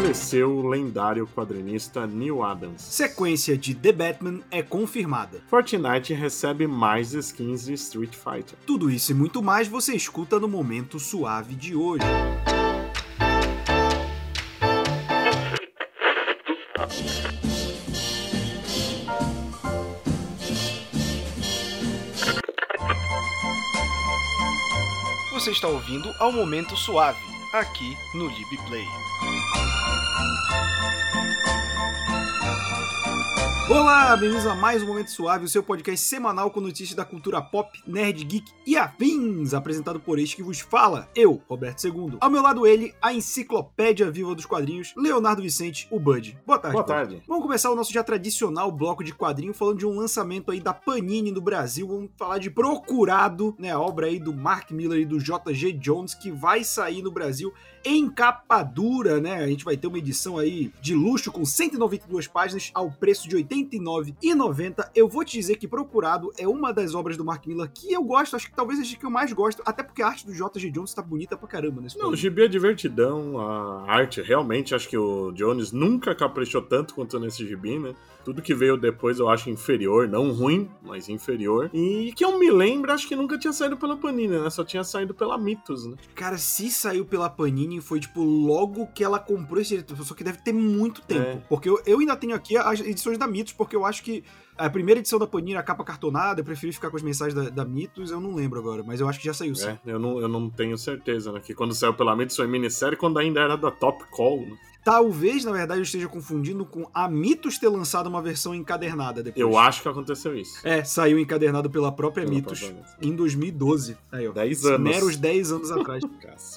faleceu o lendário quadrinista Neil Adams. Sequência de The Batman é confirmada. Fortnite recebe mais skins de Street Fighter. Tudo isso e muito mais você escuta no Momento Suave de hoje. Você está ouvindo ao Momento Suave, aqui no LibPlay. Olá, bem-vindos a mais um Momento Suave, o seu podcast semanal com notícias da cultura pop, nerd, geek e afins, apresentado por este que vos fala, eu, Roberto II. Ao meu lado ele, a enciclopédia viva dos quadrinhos, Leonardo Vicente, o Bud. Boa tarde. Boa tarde. Bud. Vamos começar o nosso já tradicional bloco de quadrinho falando de um lançamento aí da Panini no Brasil, vamos falar de Procurado, né, a obra aí do Mark Miller e do J.G. Jones, que vai sair no Brasil em capa dura, né, a gente vai ter uma edição aí de luxo com 192 páginas ao preço de 80 99,90. Eu vou te dizer que Procurado é uma das obras do Mark Miller que eu gosto, acho que talvez seja que eu mais gosto, até porque a arte do J.G. Jones tá bonita pra caramba nesse Não, o gibi é divertidão, a arte realmente, acho que o Jones nunca caprichou tanto quanto nesse gibi, né? Tudo que veio depois eu acho inferior, não ruim, mas inferior. E que eu me lembro, acho que nunca tinha saído pela Panini, né? Só tinha saído pela Mitos, né? Cara, se saiu pela Panini, foi tipo logo que ela comprou esse direito. Só que deve ter muito tempo. É. Porque eu, eu ainda tenho aqui as edições da Mitos, porque eu acho que a primeira edição da Panini, a capa cartonada, eu preferi ficar com as mensagens da, da Mitos, eu não lembro agora, mas eu acho que já saiu sim. É, eu não, eu não tenho certeza, né? Que quando saiu pela Mitos foi minissérie, quando ainda era da Top Call, né? Talvez, na verdade, eu esteja confundindo com a Mitos ter lançado uma versão encadernada depois. Eu acho que aconteceu isso. É, saiu encadernado pela própria Pela Mitos própria em 2012. Aí, ó. 10 anos. Meros 10 anos atrás.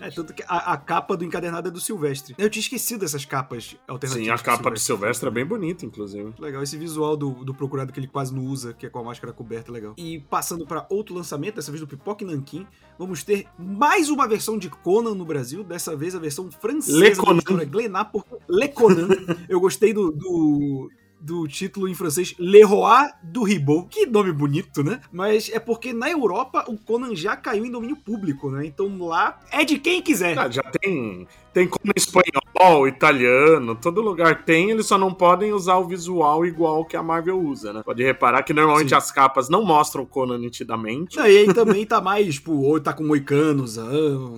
É, tanto que a, a capa do encadernado é do Silvestre. Eu tinha esquecido dessas capas alternativas. Sim, a do capa do Silvestre é bem bonita, inclusive. Legal, esse visual do, do procurado que ele quase não usa, que é com a máscara coberta, legal. E passando pra outro lançamento, dessa vez do Pipoque Nankin, vamos ter mais uma versão de Conan no Brasil, dessa vez a versão francesa Le da Conan. editora Glenar, porque Le Conan. Eu gostei do, do, do título em francês Le Roi du Ribot. Que nome bonito, né? Mas é porque na Europa o Conan já caiu em domínio público, né? Então lá é de quem quiser. Ah, já tem, tem como espanhol, italiano, todo lugar tem, eles só não podem usar o visual igual que a Marvel usa, né? Pode reparar que normalmente Sim. as capas não mostram o Conan nitidamente. Não, e aí também tá mais, tipo, ou tá com moicanos,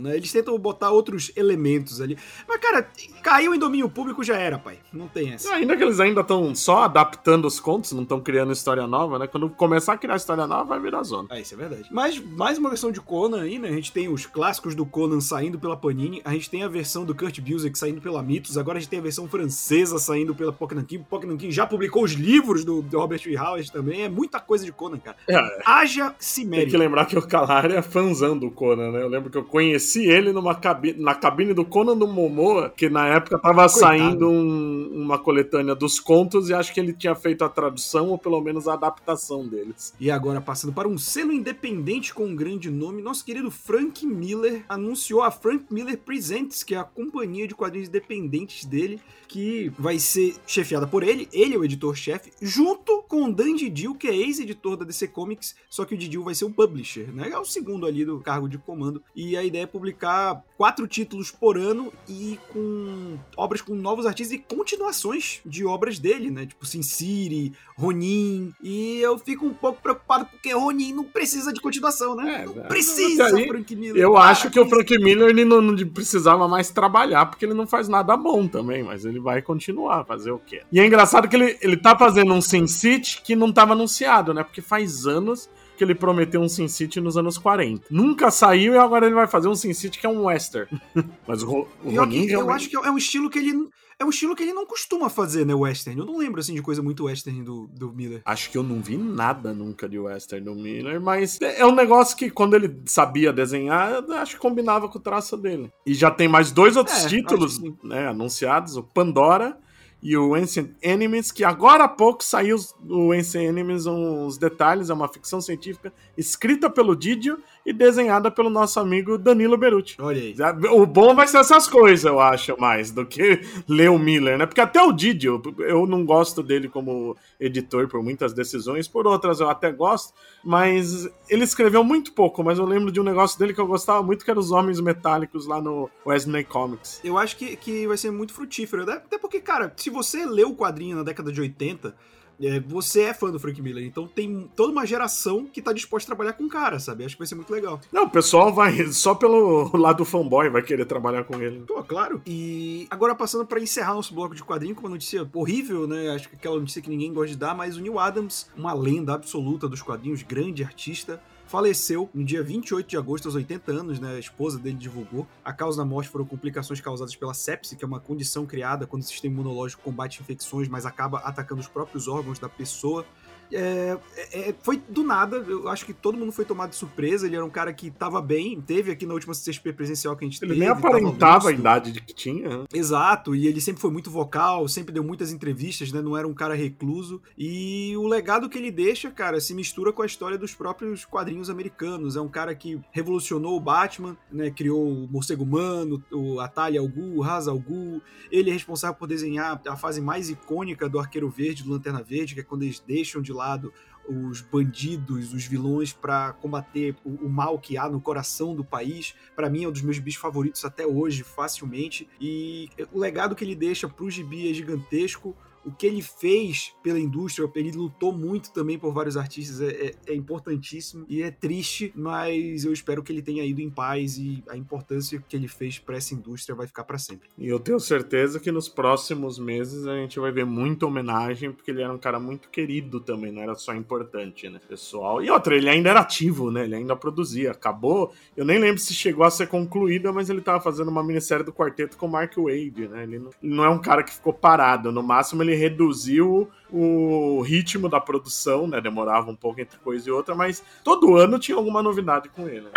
né? Eles tentam botar outros elementos ali. Mas, cara, caiu em domínio público já era, pai. Não tem essa. Ainda que eles ainda estão só adaptando os contos, não estão criando história nova, né? Quando começar a criar história nova, vai virar zona. Ah, isso é verdade. Mas mais uma versão de Conan aí, né? A gente tem os clássicos do Conan saindo pela Panini, a gente tem a versão do Kurt Busiek saindo pela Mitos, agora a gente tem a versão francesa saindo pela Pocknankin. Pocknankin já publicou os livros do, do Robert E. Howard também. É muita coisa de Conan, cara. É, Haja tem Ciméria. que lembrar que o Calari é fãzão do Conan, né? Eu lembro que eu conheci ele numa cabine, na cabine do Conan do Momoa, que na época tava Coitado. saindo um- uma coletânea dos contos e acho que ele tinha feito a tradução ou pelo menos a adaptação deles. E agora, passando para um selo independente com um grande nome, nosso querido Frank Miller anunciou a Frank Miller Presents, que é a companhia de quadrinhos independentes dele, que vai ser chefiada por ele, ele é o editor-chefe, junto com o Dan Didio, que é ex-editor da DC Comics, só que o Didio vai ser o publisher, né? É o segundo ali do cargo de comando. E a ideia é publicar quatro títulos por ano e com obras com novos artistas e continuações de obras dele, né? Tipo Sin City, Ronin. E eu fico um pouco preocupado porque Ronin não precisa de continuação, né? É, não precisa, aí, Frank Miller. Eu Para acho que o Frank Miller ele não, não precisava mais trabalhar, porque ele não faz nada bom também, mas ele vai continuar a fazer o quê? E é engraçado que ele, ele tá fazendo um Sin City que não tava anunciado, né? Porque faz anos que ele prometeu um Sin City nos anos 40. Nunca saiu e agora ele vai fazer um Sin City que é um western. mas o, Ro- o Ronin eu realmente- acho que é um estilo que ele. É um estilo que ele não costuma fazer, né? Western. Eu não lembro assim de coisa muito western do, do Miller. Acho que eu não vi nada nunca de western do Miller, mas é um negócio que quando ele sabia desenhar, eu acho que combinava com o traço dele. E já tem mais dois outros É, títulos né, anunciados, o Pandora e o Ancient Enemies, que agora há pouco saiu o Ancient Enemies uns detalhes, é uma ficção científica escrita pelo Didio e desenhada pelo nosso amigo Danilo Beruti. Olha aí. O bom vai ser essas coisas, eu acho, mais, do que ler o Miller, né? Porque até o Didio, eu não gosto dele como editor por muitas decisões, por outras eu até gosto, mas ele escreveu muito pouco, mas eu lembro de um negócio dele que eu gostava muito, que era os Homens Metálicos lá no Wesley Comics. Eu acho que, que vai ser muito frutífero, né? até porque, cara, se você leu o quadrinho na década de 80, é, você é fã do Frank Miller, então tem toda uma geração que tá disposta a trabalhar com o cara, sabe? Acho que vai ser muito legal. Não, o pessoal vai só pelo lado fanboy vai querer trabalhar com ele. Pô, claro. E agora passando para encerrar nosso bloco de quadrinho com uma notícia horrível, né? Acho que aquela notícia que ninguém gosta de dar, mas o Neil Adams, uma lenda absoluta dos quadrinhos, grande artista, faleceu no dia 28 de agosto, aos 80 anos, né? A esposa dele divulgou. A causa da morte foram complicações causadas pela sepse, que é uma condição criada quando o sistema imunológico combate infecções, mas acaba atacando os próprios órgãos da pessoa. É, é, é, foi do nada, eu acho que todo mundo foi tomado de surpresa. Ele era um cara que tava bem, teve aqui na última CSP presencial que a gente ele teve. Ele nem aparentava a idade de que tinha. Né? Exato, e ele sempre foi muito vocal, sempre deu muitas entrevistas, né? Não era um cara recluso. E o legado que ele deixa, cara, se mistura com a história dos próprios quadrinhos americanos. É um cara que revolucionou o Batman, né? Criou o Morcego Humano, o Atalia al Ghul, o Ra's al Ghul. Ele é responsável por desenhar a fase mais icônica do Arqueiro Verde, do Lanterna Verde, que é quando eles deixam de lado os bandidos, os vilões para combater o, o, mal que há no coração do país. Para mim é um dos meus bichos favoritos até hoje, facilmente. E o legado que ele deixa para o gibi é gigantesco o que ele fez pela indústria, ele lutou muito também por vários artistas, é, é, é, importantíssimo e é triste, mas eu espero que ele tenha ido em paz e a importância que ele fez para essa indústria vai ficar para sempre. E eu tenho certeza que nos próximos meses a gente vai ver muita homenagem, porque ele era um cara muito querido também, não era só importante, né, pessoal. E outra, ele ainda era ativo, né, ele ainda produzia. Acabou, eu nem lembro se chegou a ser concluída, mas ele tava fazendo uma minissérie do quarteto com Mark Wade, né, ele não, ele não é um cara que ficou parado, no máximo ele reduziu o ritmo da produção, né? Demorava um pouco entre coisa e outra, mas todo ano tinha alguma novidade com ele.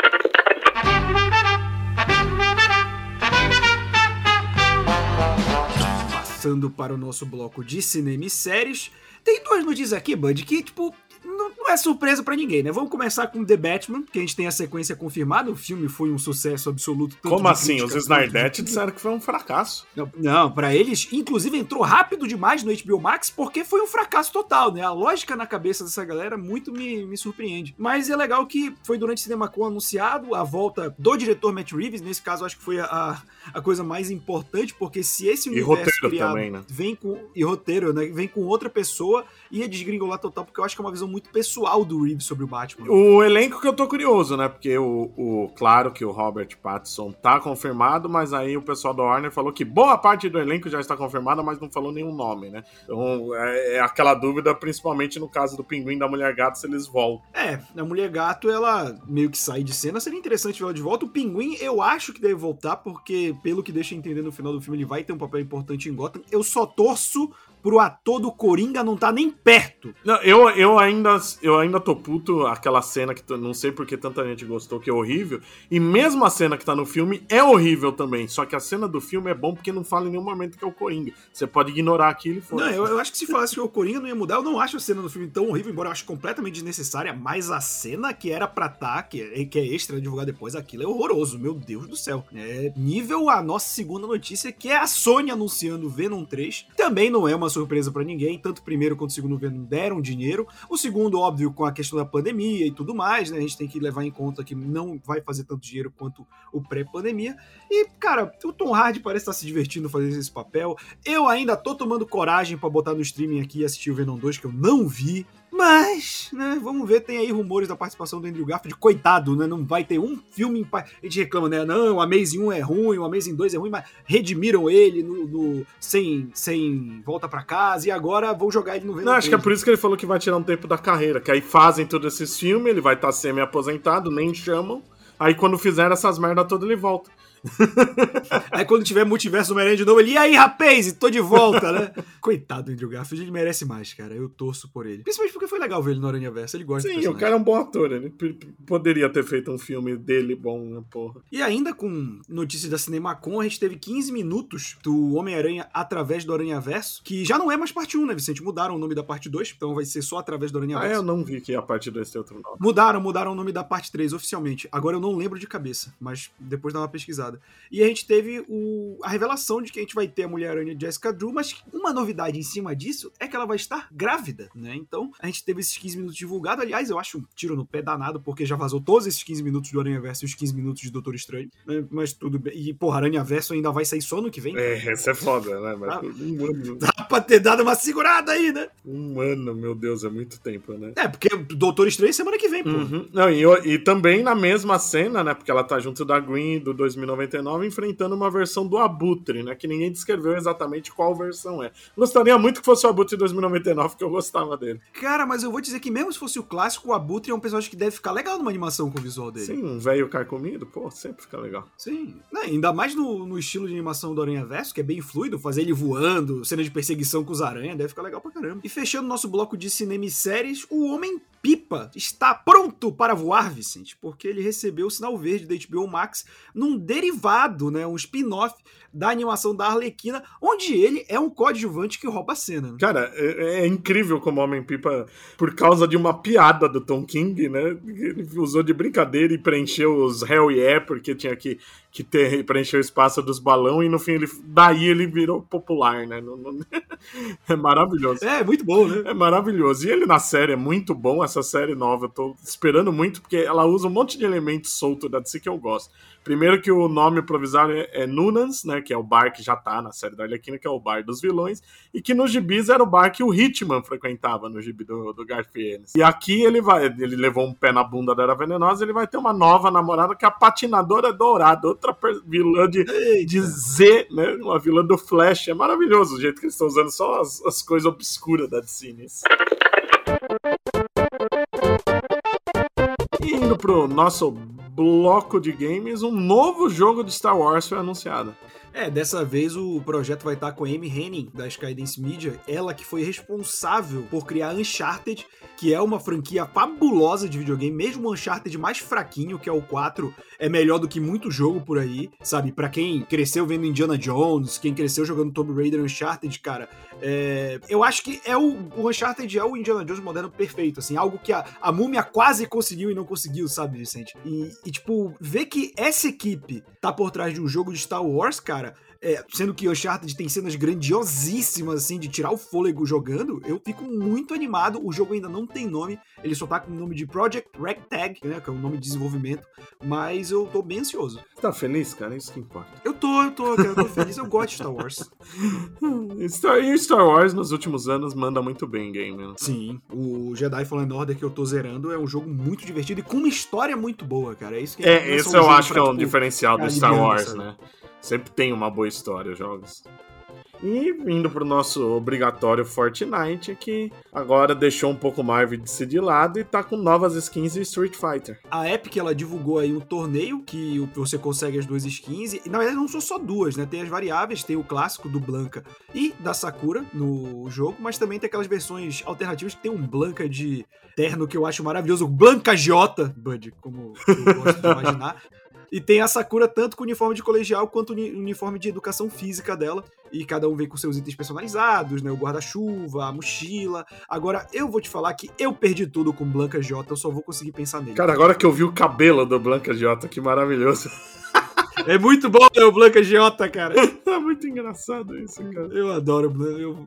Passando para o nosso bloco de cinema e séries, tem duas notícias aqui, Bud, que, tipo, não, não é surpresa para ninguém, né? Vamos começar com The Batman, que a gente tem a sequência confirmada. O filme foi um sucesso absoluto. Como assim? Os Snardet disseram que foi um fracasso. Não, não para eles, inclusive entrou rápido demais no HBO Max porque foi um fracasso total, né? A lógica na cabeça dessa galera muito me, me surpreende. Mas é legal que foi durante o CinemaCon anunciado a volta do diretor Matt Reeves. Nesse caso, acho que foi a, a coisa mais importante, porque se esse universo criado também, né? vem com. E roteiro, né? Vem com outra pessoa, ia desgringolar total, porque eu acho que é uma visão muito pessoal do Reeves sobre o Batman. O elenco que eu tô curioso, né? Porque o, o claro que o Robert Pattinson tá confirmado, mas aí o pessoal da Warner falou que boa parte do elenco já está confirmada, mas não falou nenhum nome, né? Então é, é aquela dúvida, principalmente no caso do Pinguim da Mulher Gato, se eles voltam. É, a Mulher Gato, ela meio que sai de cena, seria interessante ver ela de volta. O Pinguim, eu acho que deve voltar, porque pelo que deixa entender no final do filme, ele vai ter um papel importante em Gotham. Eu só torço pro ator do Coringa não tá nem perto. Não, eu, eu, ainda, eu ainda tô puto aquela cena que não sei porque tanta gente gostou, que é horrível. E mesmo a cena que tá no filme é horrível também. Só que a cena do filme é bom porque não fala em nenhum momento que é o Coringa. Você pode ignorar aquilo e for. Não, eu, eu, acho que se falasse que o Coringa não ia mudar, eu não acho a cena do filme tão horrível, embora eu ache completamente desnecessária. Mas a cena que era pra tá, que é, que é extra divulgar depois, aquilo é horroroso, meu Deus do céu. É nível a nossa segunda notícia, que é a Sony anunciando Venom 3. Também não é uma surpresa para ninguém, tanto o primeiro quanto o segundo Venom deram dinheiro. O segundo, óbvio, com a questão da pandemia e tudo mais, né? A gente tem que levar em conta que não vai fazer tanto dinheiro quanto o pré-pandemia. E, cara, o Tom Hardy parece estar se divertindo fazendo esse papel. Eu ainda tô tomando coragem para botar no streaming aqui e assistir o Venom 2, que eu não vi. Mas, né, vamos ver, tem aí rumores da participação do Andrew Garfield. Coitado, né? Não vai ter um filme. A gente reclama, né? Não, o Amazing 1 é ruim, o Amazing 2 é ruim, mas redimiram ele no, no sem, sem volta para casa e agora vão jogar ele no Venom. Não, acho 3, que é por isso que ele falou que vai tirar um tempo da carreira. Que aí fazem todos esses filmes, ele vai estar tá semi-aposentado, nem chamam. Aí quando fizer essas merda toda, ele volta. aí quando tiver multiverso Homem-Aranha de novo, ele, e aí, rapaz, tô de volta, né? Coitado do Andrew Garfield, ele merece mais, cara. Eu torço por ele. Principalmente porque foi legal ver ele no Aranha Verso, ele gosta Sim, o cara é um bom ator, ele poderia ter feito um filme dele bom, né, porra. E ainda com notícias da Cinemacon, a gente teve 15 minutos do Homem-Aranha através do Aranha Verso, que já não é mais parte 1, né, Vicente? Mudaram o nome da parte 2, então vai ser só através do Aranha Verso. Ah, eu não vi que a parte 2 tem outro nome. Mudaram, mudaram o nome da parte 3 oficialmente. Agora eu não lembro de cabeça, mas depois dá uma pesquisada. E a gente teve o, a revelação de que a gente vai ter a Mulher-Aranha Jessica Drew, mas uma novidade em cima disso é que ela vai estar grávida, né? Então, a gente teve esses 15 minutos divulgados. Aliás, eu acho um tiro no pé danado, porque já vazou todos esses 15 minutos do Aranha Verso e os 15 minutos de Doutor Estranho. Né? Mas tudo bem. E, porra, Aranha Verso ainda vai sair só no que vem. É, essa é foda, né? Mas ah, um ano. Dá pra ter dado uma segurada aí, né? Um ano, meu Deus, é muito tempo, né? É, porque Doutor Estranho é semana que vem, pô. Uhum. Não, e, e também na mesma cena, né? Porque ela tá junto da Green do 2099 enfrentando uma versão do Abutre, né? Que ninguém descreveu exatamente qual versão é. Gostaria muito que fosse o Abutre 2099, que eu gostava dele. Cara, mas eu vou dizer que mesmo se fosse o clássico, o Abutre é um personagem que deve ficar legal numa animação com o visual dele. Sim, um velho carcomido, pô, sempre fica legal. Sim. Não, ainda mais no, no, estilo de animação do Aranha Verso, que é bem fluido, fazer ele voando, cena de perseguição com os aranhas, deve ficar legal pra caramba. E fechando nosso bloco de cinema e séries, o Homem Pipa está pronto para voar, Vicente, porque ele recebeu o sinal verde da HBO Max num derivado, né, um spin-off da animação da Arlequina, onde ele é um coadjuvante que rouba a cena. Cara, é, é incrível como Homem-Pipa, por causa de uma piada do Tom King, né, ele usou de brincadeira e preencheu os Hell Yeah, porque tinha que, que ter, preencher o espaço dos balões, e no fim ele, daí ele virou popular, né. É maravilhoso. É, muito bom, né? É maravilhoso. E ele na série é muito bom, essa série nova, eu tô esperando muito, porque ela usa um monte de elementos soltos da DC que eu gosto. Primeiro que o nome provisório é, é Nunans, né, que é o bar que já tá na série da Arlequina, que é o bar dos vilões, e que nos gibis era o bar que o Hitman frequentava no gibi do, do Garfienes. E aqui ele vai, ele levou um pé na bunda da Era Venenosa, ele vai ter uma nova namorada que é a Patinadora Dourada, outra vilã de, de Z, né, uma vilã do Flash. É maravilhoso o jeito que eles estão usando só as, as coisas obscuras da DC nisso. indo pro nosso bloco de games, um novo jogo de Star Wars foi anunciado. É, dessa vez o projeto vai estar com a Amy Henning, da Skydance Media, ela que foi responsável por criar Uncharted, que é uma franquia fabulosa de videogame, mesmo o Uncharted mais fraquinho, que é o 4, é melhor do que muito jogo por aí, sabe? Para quem cresceu vendo Indiana Jones, quem cresceu jogando Tomb Raider Uncharted, cara, é... eu acho que é o... o Uncharted é o Indiana Jones moderno perfeito, assim, algo que a, a múmia quase conseguiu e não conseguiu, sabe, Vicente? E, e, tipo, ver que essa equipe tá por trás de um jogo de Star Wars, cara, é, sendo que Uncharted tem cenas grandiosíssimas, assim, de tirar o fôlego jogando, eu fico muito animado. O jogo ainda não tem nome, ele só tá com o nome de Project Ragtag, né, que é o nome de desenvolvimento, mas eu tô bem ansioso. Tá feliz, cara? É isso que importa. Eu tô, eu tô, eu tô feliz, eu gosto de Star Wars. Star, e Star Wars nos últimos anos manda muito bem em game, né? Sim, o Jedi Fallen Order que eu tô zerando é um jogo muito divertido e com uma história muito boa, cara. É isso que É, esse eu acho que é um tipo, diferencial do Star Wars, né? Sempre tem uma boa história os jogos. E indo pro nosso obrigatório Fortnite, que agora deixou um pouco Marvel de se de lado e tá com novas skins de Street Fighter. A Epic ela divulgou aí um torneio que você consegue as duas skins. E na verdade não são só duas, né? Tem as variáveis, tem o clássico do Blanca e da Sakura no jogo, mas também tem aquelas versões alternativas que tem um Blanca de terno que eu acho maravilhoso, o Blanca J, Bud, como eu gosto de imaginar. E tem a Sakura tanto com o uniforme de colegial quanto o uniforme de educação física dela. E cada um vem com seus itens personalizados, né? O guarda-chuva, a mochila. Agora, eu vou te falar que eu perdi tudo com Blanca J, eu só vou conseguir pensar nele. Cara, agora que eu vi o cabelo do Blanca J, que maravilhoso. É muito bom né, o Blanca J, cara. é muito engraçado isso, cara. Eu adoro. Eu,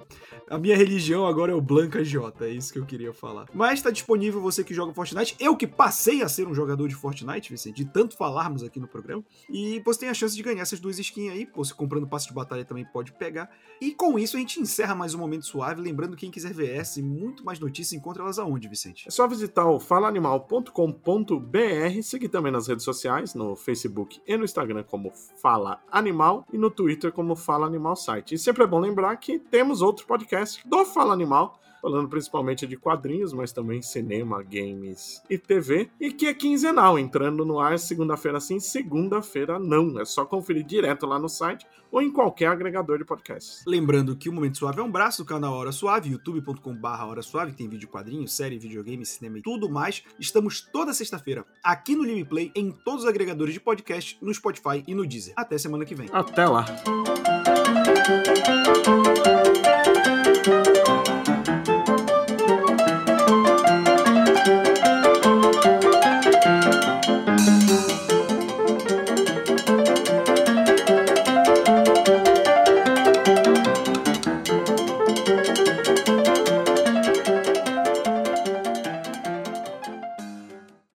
a minha religião agora é o Blanca J, é isso que eu queria falar. Mas tá disponível você que joga Fortnite. Eu que passei a ser um jogador de Fortnite, Vicente, de tanto falarmos aqui no programa. E você tem a chance de ganhar essas duas skins aí. Você comprando passe de batalha também pode pegar. E com isso a gente encerra mais um momento suave. Lembrando, quem quiser ver essa e muito mais notícias, encontra elas aonde, Vicente? É só visitar o falaanimal.com.br, seguir também nas redes sociais, no Facebook e no Instagram como Fala Animal e no Twitter como Fala Animal Site. E sempre é bom lembrar que temos outro podcast do Fala Animal, falando principalmente de quadrinhos, mas também cinema, games e TV, e que é quinzenal, entrando no ar segunda-feira sim, segunda-feira não. É só conferir direto lá no site ou em qualquer agregador de podcasts. Lembrando que o Momento Suave é um braço do canal Hora Suave, youtube.com.br Hora Suave, tem vídeo quadrinhos, série, videogame, cinema e tudo mais. Estamos toda sexta-feira aqui no Lime Play, em todos os agregadores de podcast, no Spotify e no Deezer. Até semana que vem. Até lá.